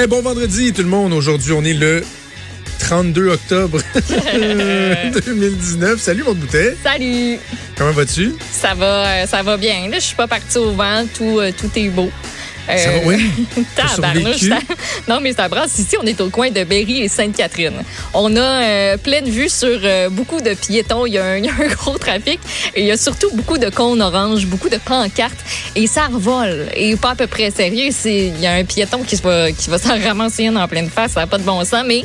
Eh, bon vendredi tout le monde. Aujourd'hui, on est le 32 octobre 2019. Salut mon bouteille. Salut. Comment vas-tu? Ça va, euh, ça va bien. Là, je suis pas partie au vent. Tout, euh, tout est beau. Ça va, oui. Tabarnouche, Non, mais ça brasse ici. On est au coin de Berry et Sainte-Catherine. On a euh, pleine vue sur euh, beaucoup de piétons. Il y, a un, il y a un gros trafic. Et il y a surtout beaucoup de cônes oranges, beaucoup de pancartes. Et ça revole. Et pas à peu près sérieux. Il y a un piéton qui va, qui va s'en ramasser une en pleine face. Ça n'a pas de bon sens, mais...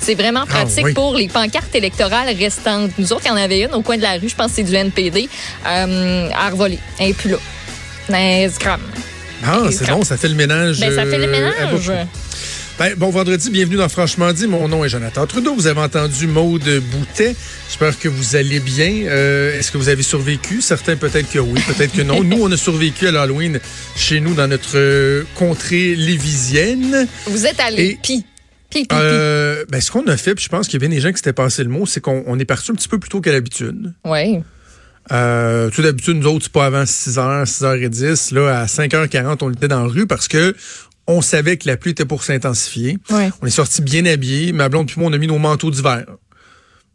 C'est vraiment pratique Ah oui. pour les pancartes électorales restantes. Nous autres, il y en avait une au coin de la rue, je pense que c'est du NPD, euh, à revoler. Elle n'est plus là. Mais c'est grave. Ah, c'est bon, ça fait le ménage. Ben, ça fait le euh, ménage. Ben, bon vendredi, bienvenue dans Franchement dit. Mon nom est Jonathan Trudeau. Vous avez entendu Maude Boutet. J'espère que vous allez bien. Euh, Est-ce que vous avez survécu? Certains peut-être que oui, peut-être que non. nous, on a survécu à l'Halloween chez nous dans notre euh, contrée lévisienne. Vous êtes allé Et- pi. Pi, pi, pi. Euh, ben, ce qu'on a fait, puis je pense qu'il y a bien des gens qui s'étaient passé le mot, c'est qu'on on est parti un petit peu plus tôt qu'à l'habitude. Oui. Euh, tout d'habitude, nous autres, c'est pas avant 6h, 6h10. Là, à 5h40, on était dans la rue parce que on savait que la pluie était pour s'intensifier. Ouais. On est sorti bien habillés. Ma blonde puis moi, on a mis nos manteaux d'hiver.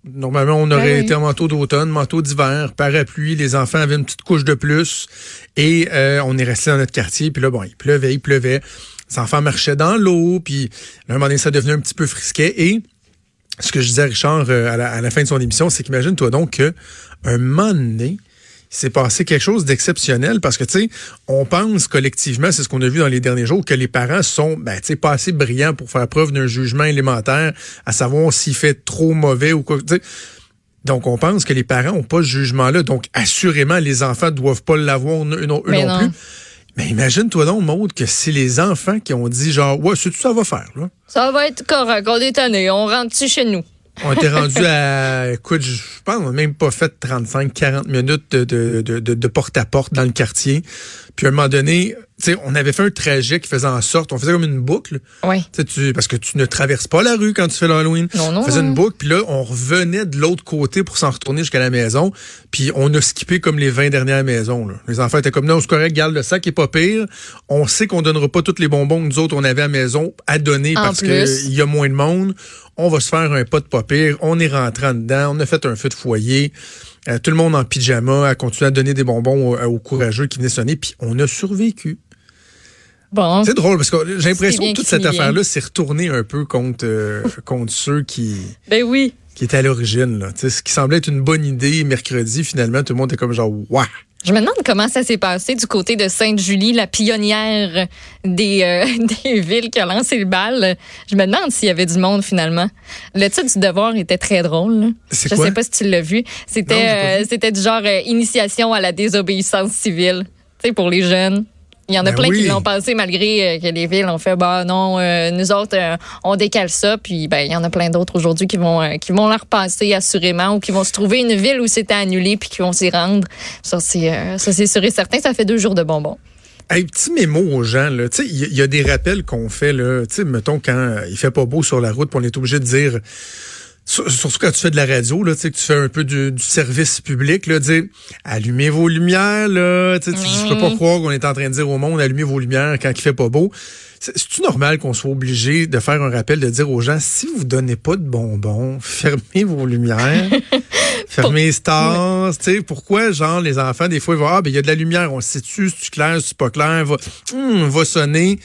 Normalement, on aurait Ben oui. été en manteau d'automne, manteau d'hiver, parapluie. Les enfants avaient une petite couche de plus. Et euh, on est resté dans notre quartier. Puis là, bon, il pleuvait, il pleuvait. Les enfants marchaient dans l'eau. Puis là, à un moment donné, ça devenait un petit peu frisquet. Et ce que je disais à Richard euh, à, la, à la fin de son émission, c'est qu'imagine-toi donc que un moment donné, il s'est passé quelque chose d'exceptionnel parce que, tu sais, on pense collectivement, c'est ce qu'on a vu dans les derniers jours, que les parents sont, ben, tu sais, pas assez brillants pour faire preuve d'un jugement élémentaire, à savoir s'il fait trop mauvais ou quoi. Donc, on pense que les parents ont pas ce jugement-là. Donc, assurément, les enfants doivent pas l'avoir, eux non, eux Mais non non. plus. Mais imagine-toi donc, Maude, que c'est les enfants qui ont dit genre, ouais, c'est tout ça va faire, là. Ça va être correct. On est tanné. On rentre-tu chez nous? On était rendu à, écoute, je pense, on n'a même pas fait 35-40 minutes de, de, de, de, de porte-à-porte dans le quartier. Puis à un moment donné, tu sais, on avait fait un trajet qui faisait en sorte, on faisait comme une boucle. Oui. Tu parce que tu ne traverses pas la rue quand tu fais l'Halloween. Non, non, On faisait une boucle, puis là, on revenait de l'autre côté pour s'en retourner jusqu'à la maison. Puis on a skippé comme les 20 dernières maisons. là. Les enfants étaient comme, non, c'est correct, garde le sac, est pas pire. On sait qu'on donnera pas tous les bonbons que nous autres, on avait à la maison à donner En parce qu'il y a moins de monde. On va se faire un pas de pas pire. On est rentré en dedans. On a fait un feu de foyer. Euh, tout le monde en pyjama a continué à donner des bonbons aux, aux courageux qui venaient sonner. Puis on a survécu. Bon. C'est drôle parce que j'ai l'impression que toute cette affaire-là s'est retournée un peu contre, euh, contre ceux qui, Ben oui. qui étaient à l'origine. là. Ce qui semblait être une bonne idée mercredi, finalement, tout le monde était comme genre, waouh! Je me demande comment ça s'est passé du côté de Sainte-Julie, la pionnière des, euh, des villes qui a lancé le bal. Je me demande s'il y avait du monde finalement. Le titre du devoir était très drôle. Je quoi? sais pas si tu l'as vu. C'était euh, c'était du genre euh, initiation à la désobéissance civile. Tu sais, pour les jeunes. Il y en a Ben plein oui. qui l'ont passé malgré euh, que les villes ont fait bah non euh, nous autres euh, on décale ça puis ben il y en a plein d'autres aujourd'hui qui vont euh, qui vont la repasser assurément ou qui vont se trouver une ville où c'était annulé puis qui vont s'y rendre ça c'est euh, ça c'est sûr et certain ça fait deux jours de bonbons Hey, petit mémo aux gens, là. Tu sais, il y, a- il y a des rappels qu'on fait, là. Tu sais, mettons, quand il fait pas beau sur la route, puis on est obligé de dire, surtout quand tu fais de la radio, là, tu sais, que tu fais un peu du, du service public, là, dire, allumez vos lumières, là. Tu sais, tu- je peux pas croire qu'on est en train de dire au monde, allumez vos lumières quand il fait pas beau. C'est- C'est-tu normal qu'on soit obligé de faire un rappel, de dire aux gens, si vous donnez pas de bonbons, fermez vos lumières, fermez les stars, tu sais, pourquoi, genre, les enfants, des fois, ils vont, ah, ben, il y a de la lumière, on se sait-tu, c'est clair, c'est pas clair, va, hum, va sonner.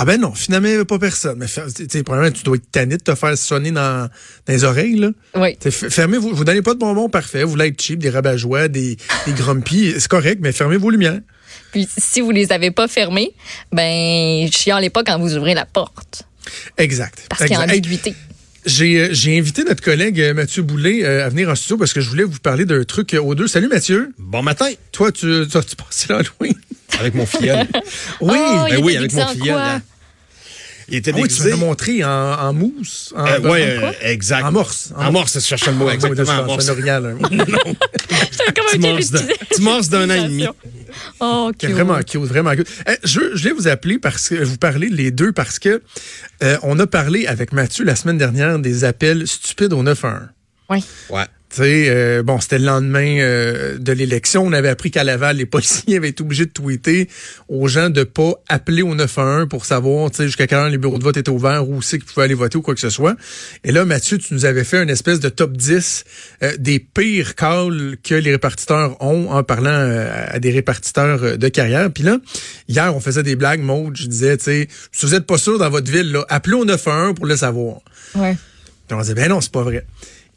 Ah ben non, finalement, il n'y avait pas personne. Mais fer- tu sais, probablement, tu dois être tanné de te faire sonner dans, dans les oreilles, là. oui fermez, vous, vous donnez pas de bonbons parfait, vous voulez être cheap, des rabat-joie, des, des grumpy, c'est correct, mais fermez vos lumières. puis si vous les avez pas fermés ben chialez pas quand vous ouvrez la porte Exact. parce qu'il y a ambiguïté J'ai euh, j'ai invité notre collègue euh, Mathieu Boulay euh, à venir en studio parce que je voulais vous parler d'un truc aux deux. Salut Mathieu. Bon matin, Toi, tu, tu, tu passé l'Halloween? avec mon filleul. Oh, Oui. il ben oui, avec déguisé mon en filleul. hein. Il était Ah oui, tu déguisé. montré en, en mousse? En, Euh, en- ouais, en quoi? euh, exact. En morse. En morse, je cherchais le mot Ah, oui, exactement. En c'est morse. un orignal, hein. J'étais comme un morse d'un- petit morse d'un an et demi. Oh, C'est cute. vraiment cute, vraiment cute. Eh, je, je vais vous appeler parce que vous parler les deux parce que euh, on a parlé avec Mathieu la semaine dernière des appels stupides au 911. Oui. Ouais. Euh, bon, c'était le lendemain euh, de l'élection. On avait appris qu'à Laval, les policiers avaient été obligés de tweeter aux gens de pas appeler au 911 pour savoir, jusqu'à quelle heure les bureaux de vote étaient ouverts, où c'est qu'ils pouvaient aller voter ou quoi que ce soit. Et là, Mathieu, tu nous avais fait une espèce de top 10 euh, des pires calls que les répartiteurs ont en parlant à des répartiteurs de carrière. Puis là, hier, on faisait des blagues, Maud. Je disais, tu sais, si vous êtes pas sûr dans votre ville, là, appelez au 911 pour le savoir. Ouais. Puis on disait, ben non, c'est pas vrai.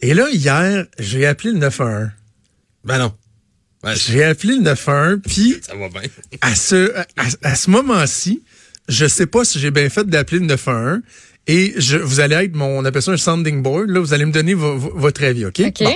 Et là, hier, j'ai appelé le 911. Ben non. Ben, J'ai appelé le 911, puis ça va bien. à ce, à, à ce moment-ci, je sais pas si j'ai bien fait d'appeler le 911. Et je, vous allez être mon, on appelle ça un sounding board. Là, vous allez me donner vo- vo- votre avis, OK? OK. Bon.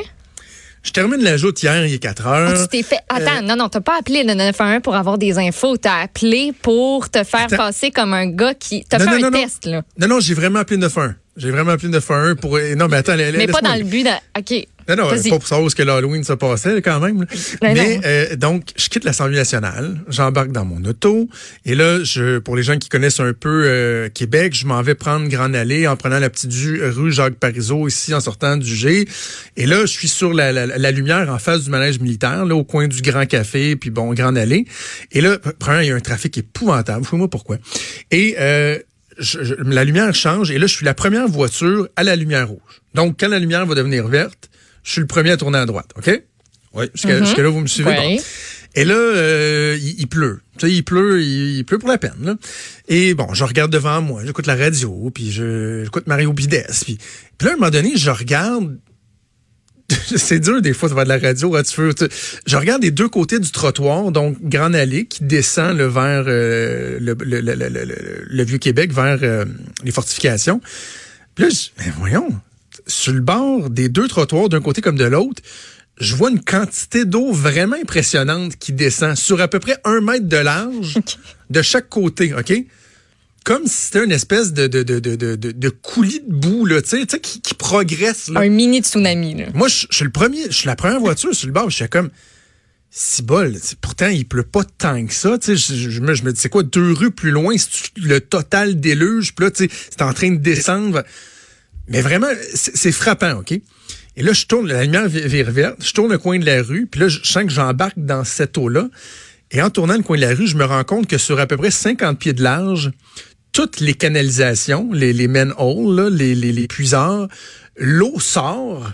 Je termine la joute hier, il est 4 Ah, heures. tu t'es fait. Attends, non, non, t'as pas appelé le 911 pour avoir des infos. T'as appelé pour te faire Attends. passer comme un gars qui. T'as Non, fait non, un non, non. test, là. Non, non, j'ai vraiment appelé le 911. J'ai vraiment appelé le 911 pour. eh, Non, mais attends, Mais pas dans le but de. OK. Non, non, pas pour savoir où est-ce que l'Halloween se passait quand même. Ben Mais non. euh, donc, je quitte l'Assemblée nationale, j'embarque dans mon auto, et là, je, pour les gens qui connaissent un peu euh, Québec, je m'en vais prendre Grande Allée en prenant la petite du- rue Jacques Parizeau ici en sortant du G. Et là, je suis sur la, la- la lumière en face du manège militaire, là, au coin du Grand Café, puis bon, Grande Allée. Et là, premièrement, il y a un trafic épouvantable. Fouille-moi pourquoi. Et euh, je- je- la lumière change, et là, je suis la première voiture à la lumière rouge. Donc, quand la lumière va devenir verte, je suis le premier à tourner à droite, OK? Oui. Jusqu'à jusqu'à là, vous me suivez? Bon. Et là, euh, il, il pleut. Tu sais, il pleut, il, il pleut pour la peine. Là. Et bon, je regarde devant moi, j'écoute la radio, puis je- j'écoute Mario Bides. Puis, puis là, à un moment donné, je regarde... C'est dur des fois de faire de la radio. hein, tu veux, tu- je regarde les deux côtés du trottoir, donc Grande Allée qui descend le vers euh, le, le, le, le- le- le Vieux-Québec, vers euh, les fortifications. Puis là, je, mais voyons, sur le bord des deux trottoirs, d'un côté comme de l'autre, je vois une quantité d'eau vraiment impressionnante qui descend sur à peu près un mètre de large de chaque côté, OK? Comme si c'était une espèce de, de, de, de, de, coulis de boue, là, tu sais, qui, qui progresse, là. Un mini tsunami, là. Moi, je, suis le premier, je suis la première voiture sur le bord. Je suis comme, si bol. Pourtant, il pleut pas tant que ça. Tu sais, je, je me, je me dis, c'est quoi, deux rues plus loin, le total déluge. Puis là, tu sais, c'est en train de descendre. Mais vraiment, c'est frappant, OK? Et là, je tourne, la lumière vi- vire verte, je tourne le coin de la rue, puis là, je sens que j'embarque dans cette eau-là. Et en tournant le coin de la rue, je me rends compte que sur à peu près 50 pieds de large, toutes les canalisations, les, les manholes, les, les, les puisards, l'eau sort,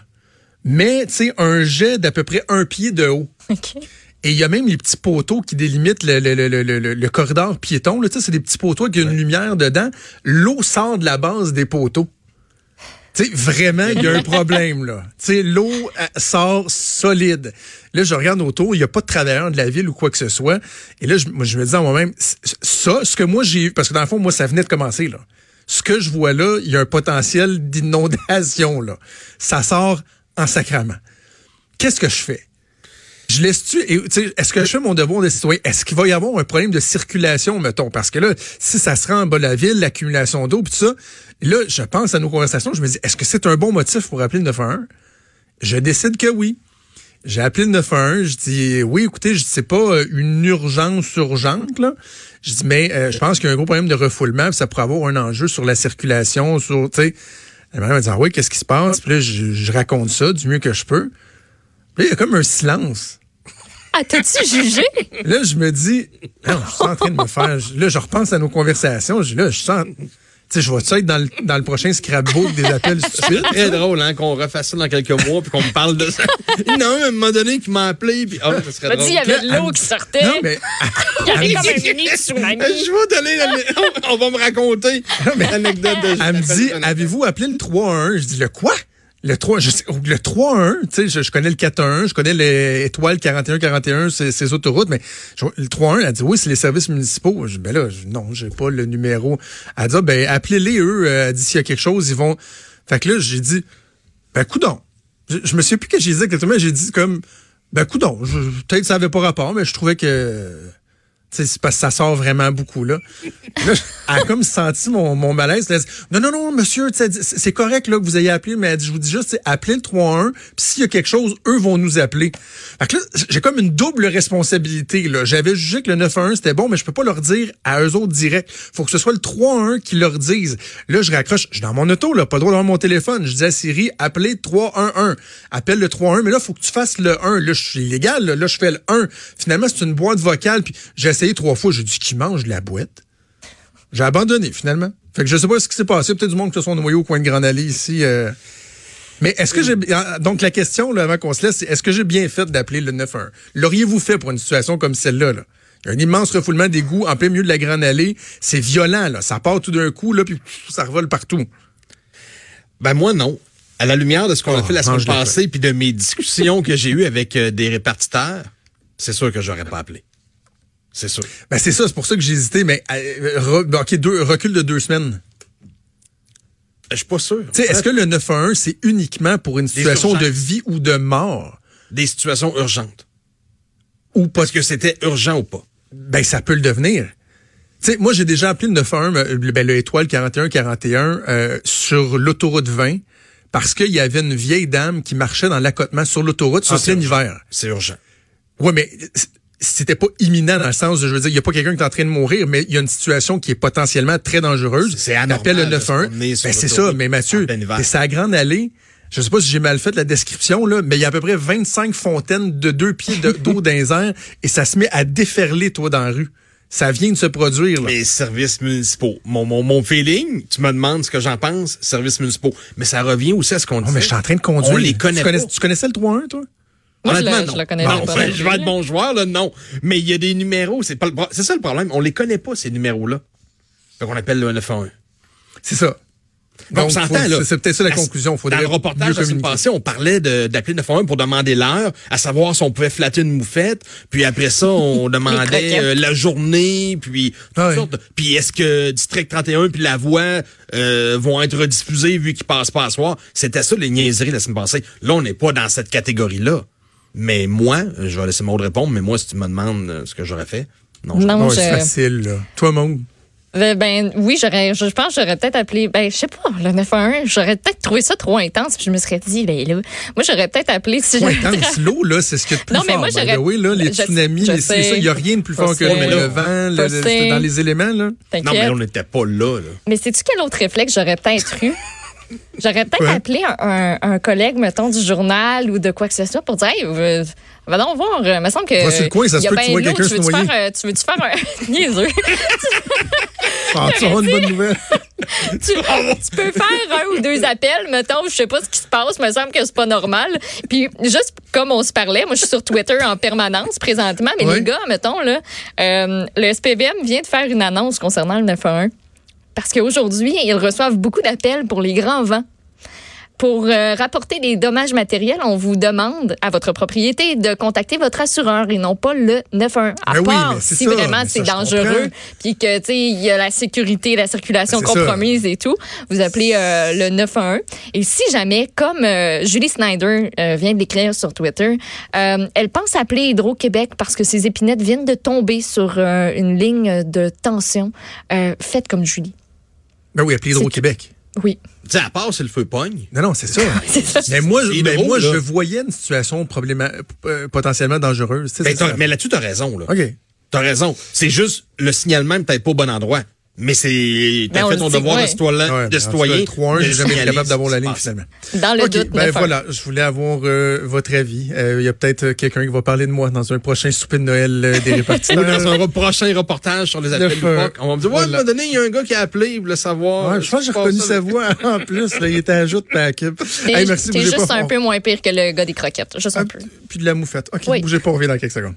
mais tu sais, un jet d'à peu près un pied de haut. Et il y a même les petits poteaux qui délimitent le, le, le, le, le- le corridor piéton. Là, tu sais, c'est des petits poteaux avec une lumière dedans. L'eau sort de la base des poteaux. Vraiment, il y a un problème, là. Tu l'eau euh, sort solide. Là, je regarde autour, il n'y a pas de travailleurs de la ville ou quoi que ce soit. Et là, je, me dis à moi-même, ça, ce que moi j'ai eu, parce que dans le fond, moi, ça venait de commencer, là. Ce que je vois là, il y a un potentiel d'inondation, là. Ça sort en sacrament. Qu'est-ce que je fais? Je laisse-tu, et, tu sais, est-ce que je fais mon devoir de citoyen? Est-ce qu'il va y avoir un problème de circulation, mettons? Parce que là, si ça se rend en bas de la ville, l'accumulation d'eau, puis tout ça, là, je pense à nos conversations, je me dis, est-ce que c'est un bon motif pour appeler le 911? Je décide que oui. J'ai appelé le 911, je dis, oui, écoutez, je c'est pas euh, une urgence urgente, là. Je dis, mais euh, je pense qu'il y a un gros problème de refoulement, puis ça pourrait avoir un enjeu sur la circulation, sur, tu sais. Madame m'a dit, ah oui, qu'est-ce qui se passe? Puis là, je, je raconte ça du mieux que je peux. Puis là, il y a comme un silence. Ah, t'as-tu jugé? Là, je me dis, non, je suis en train de me faire. Là, je repense à nos conversations. Je, là, je sens. Tu sais, je vais-tu être dans le, dans le prochain scrapbook des appels stupides? Très drôle, hein, qu'on refasse ça dans quelques mois puis qu'on me parle de ça. Il y en a un à un moment donné qui m'a appelé puis oh, ça serait M'a drôle. dit, il y avait de l'eau qui sortait. Non, mais. Il y avait comme un mini tsunami. Je vais donner la- on va me raconter l'anecdote de Elle me dit, avez-vous appelé le 311? Je dis, le quoi? Le 3, je sais- le 311, tu sais, je, connais le 411, je connais l'étoile 4141, ces, ces autoroutes, mais le 311, elle dit, oui, c'est les services municipaux. Je ben là, je- non, j'ai pas le numéro. Elle dit, ah, ben, appelez-les eux, euh, dit, s'il y a quelque chose, ils vont. Fait que là, j'ai dit, ben, coudon. Je, je me souviens plus que j'ai dit exactement, j'ai dit comme, ben, coudon. Peut-être que ça avait pas rapport, mais je trouvais que, c'est parce que ça sort vraiment beaucoup, là. là elle a comme senti mon, mon malaise. Elle dit, non, non, non, monsieur, c'est correct là, que vous ayez appelé, mais elle dit, je vous dis juste, appelez le 3-1, puis s'il y a quelque chose, eux vont nous appeler. Fait que là, j'ai comme une double responsabilité. là. J'avais jugé que le 9-1 c'était bon, mais je peux pas leur dire à eux autres direct. faut que ce soit le 3-1 qui leur dise. Là, je raccroche. Je suis dans mon auto, là, pas le droit d'avoir mon téléphone. Je dis à Siri, appelez 3-1-1. Appelle le 3-1, mais là, faut que tu fasses le 1. Là, je suis illégal. Là, Là, je fais le 1. Finalement, c'est une boîte vocale, puis j'ai essayé trois fois. J'ai dit, qui mange de la boîte? J'ai abandonné, finalement. Fait que je sais pas ce qui s'est passé. Peut-être du monde qui se sont noyés au coin de Grand Allée ici. euh. Mais est-ce que j'ai ah, donc la question là, avant qu'on se laisse, c'est est-ce que j'ai bien fait d'appeler le 911 L'auriez-vous fait pour une situation comme celle-là là? Il y a un immense refoulement d'égouts en plein milieu de la Grande Allée, c'est violent là, ça part tout d'un coup là puis ça revole partout. Ben moi, non. À la lumière de ce qu'on a Oh, fait la semaine passée, puis de mes discussions que j'ai eues avec euh, des répartiteurs, c'est sûr que j'aurais pas appelé. C'est sûr. Ben c'est ça, c'est pour ça que j'ai hésité mais euh, re- OK, deux recul de deux semaines. Je suis pas sûr. Est-ce que le 911 c'est uniquement pour une situation de vie ou de mort? Des situations urgentes. ou pas Est-ce que c'était urgent ou pas? Ben, ça peut le devenir. Tu sais, moi, j'ai déjà appelé le 91, euh, ben, le étoile 41-41 euh, sur l'autoroute 20 parce qu'il y avait une vieille dame qui marchait dans l'accotement sur l'autoroute sur Ah, plein hiver. C'est urgent. Ouais, mais c- c'était pas imminent dans le sens de, je veux dire, il y a pas quelqu'un qui est en train de mourir, mais il y a une situation qui est potentiellement très dangereuse. C'est anormal le de se 91. promener sur Ben, c'est ça, mais Mathieu, c'est sa grande allée. Je sais pas si j'ai mal fait la description, là, mais il y a à peu près 25 fontaines de deux pieds de- d'eau dans les airs et ça se met à déferler, toi, dans la rue. Ça vient de se produire, là. Les services municipaux. Mon, mon, mon feeling, tu me demandes ce que j'en pense, services municipaux. Mais ça revient aussi à ce qu'on dit. Mais je suis en train de conduire. On les connaît tu, connais, tu connaissais le 3-1, toi? Moi, je le- non. je le connais pas enfin, je vais être bon joueur, là, non. Mais il y a des numéros, c'est pas le c'est ça le problème. On les connaît pas, ces numéros-là. Fait qu'on appelle le 911. C'est ça. Donc, on Donc, s'entend, faut- là. c'est- peut-être ça la conclusion. Faudrait Dans le reportage la communiquer. passée, on parlait de- d'appeler le 911 pour demander l'heure, à savoir si on pouvait flatter une moufette. Puis après ça, on demandait euh, la journée, puis toutes oui. sortes de- Puis est-ce que District 31 puis La Voix euh, vont être rediffusés vu qu'ils passent pas à soir? C'était ça les niaiseries la semaine passée. Là, on n'est pas dans cette catégorie-là. Mais moi, je vais laisser Maud répondre, mais moi, si tu me demandes euh, ce que j'aurais fait, non. je- Non, Non, je- c'est facile, là. Toi, Maud? Ben, ben, oui, j'aurais, je pense que j'aurais peut-être appelé, ben, je sais pas, le 911, j'aurais peut-être trouvé ça trop intense, puis je me serais dit, ben là, moi, j'aurais peut-être appelé si j'avais- intense. L'eau, là, c'est ce y a de plus Non, mais fort. moi, by j'aurais- way, là, les je- tsunamis, je les sais. ça, il n'y a rien de plus fort que le, vent, le- dans les éléments, là. Non, mais on n'était pas là, là. Mais sais-tu quel autre réflexe j'aurais peut-être eu? J'aurais peut-être Ouais. appelé un, collègue, mettons, du journal ou de quoi que ce soit pour dire, hey, euh, va donc voir, euh, me semble que. Va sur le coin, ça se il peut que tu vois de l'eau, quelqu'un se veux-tu noyer. faire, euh, Tu veux-tu faire un. Niaiseux? Ah, tu auras une bonne nouvelle. tu, tu peux faire un ou deux appels, mettons, je sais pas ce qui se passe, me semble que c'est pas normal. Puis juste comme on se parlait, moi je suis sur Twitter en permanence présentement, mais les gars, mettons là, euh, le SPVM vient de faire une annonce concernant le 911 parce qu'aujourd'hui, ils reçoivent beaucoup d'appels pour les grands vents. Pour euh, rapporter des dommages matériels, on vous demande à votre propriété de contacter votre assureur et non pas le 91. À Ben oui, part c'est si ça, vraiment c'est dangereux, puis que tu sais il y a la sécurité, la circulation Ben, ça. compromise et tout, vous appelez euh, le 911. Et si jamais, comme euh, Julie Snyder vient de l'écrire sur Twitter, elle pense appeler Hydro-Québec parce que ses épinettes viennent de tomber sur une ligne de tension. Faites comme Julie. Ben oui, appelez Hydro-Québec. Oui. Tu sais, à part si le feu pogne. Non, non, c'est ça. C'est ça. Mais moi, je, C'est ben drôle, moi, là. je voyais une situation euh, potentiellement dangereuse. Tu sais, Ben, c'est ça. mais là-dessus, t'as raison, là. OK. T'as raison. C'est juste le signalement est peut-être pas au bon endroit. Mais c'est. T'as Ben, fait ton devoir ouais. de citoyen. Ouais, de en citoyen. tout cas, le 3-1, de j'ai jamais été capable d'avoir la ligne finalement. Dans le OK, doute, ben 911. voilà, je voulais avoir euh, votre avis. Euh, Il y a peut-être quelqu'un qui va parler de moi dans un prochain souper de Noël euh, des Ou répartiteurs. dans un prochain reportage sur les appels loufoques, on va me dire, ouais, à un Voilà. moment donné, il y a un gars qui a appelé, il voulait savoir. Ouais, je pense que j'ai reconnu sa voix en plus. Là, il était à joute paquet. T'es Hey, merci, t'es juste pas. un peu moins pire que le gars des croquettes. Juste un peu. Puis de la moufette. OK, Oui. bougez pas, on revient dans quelques secondes.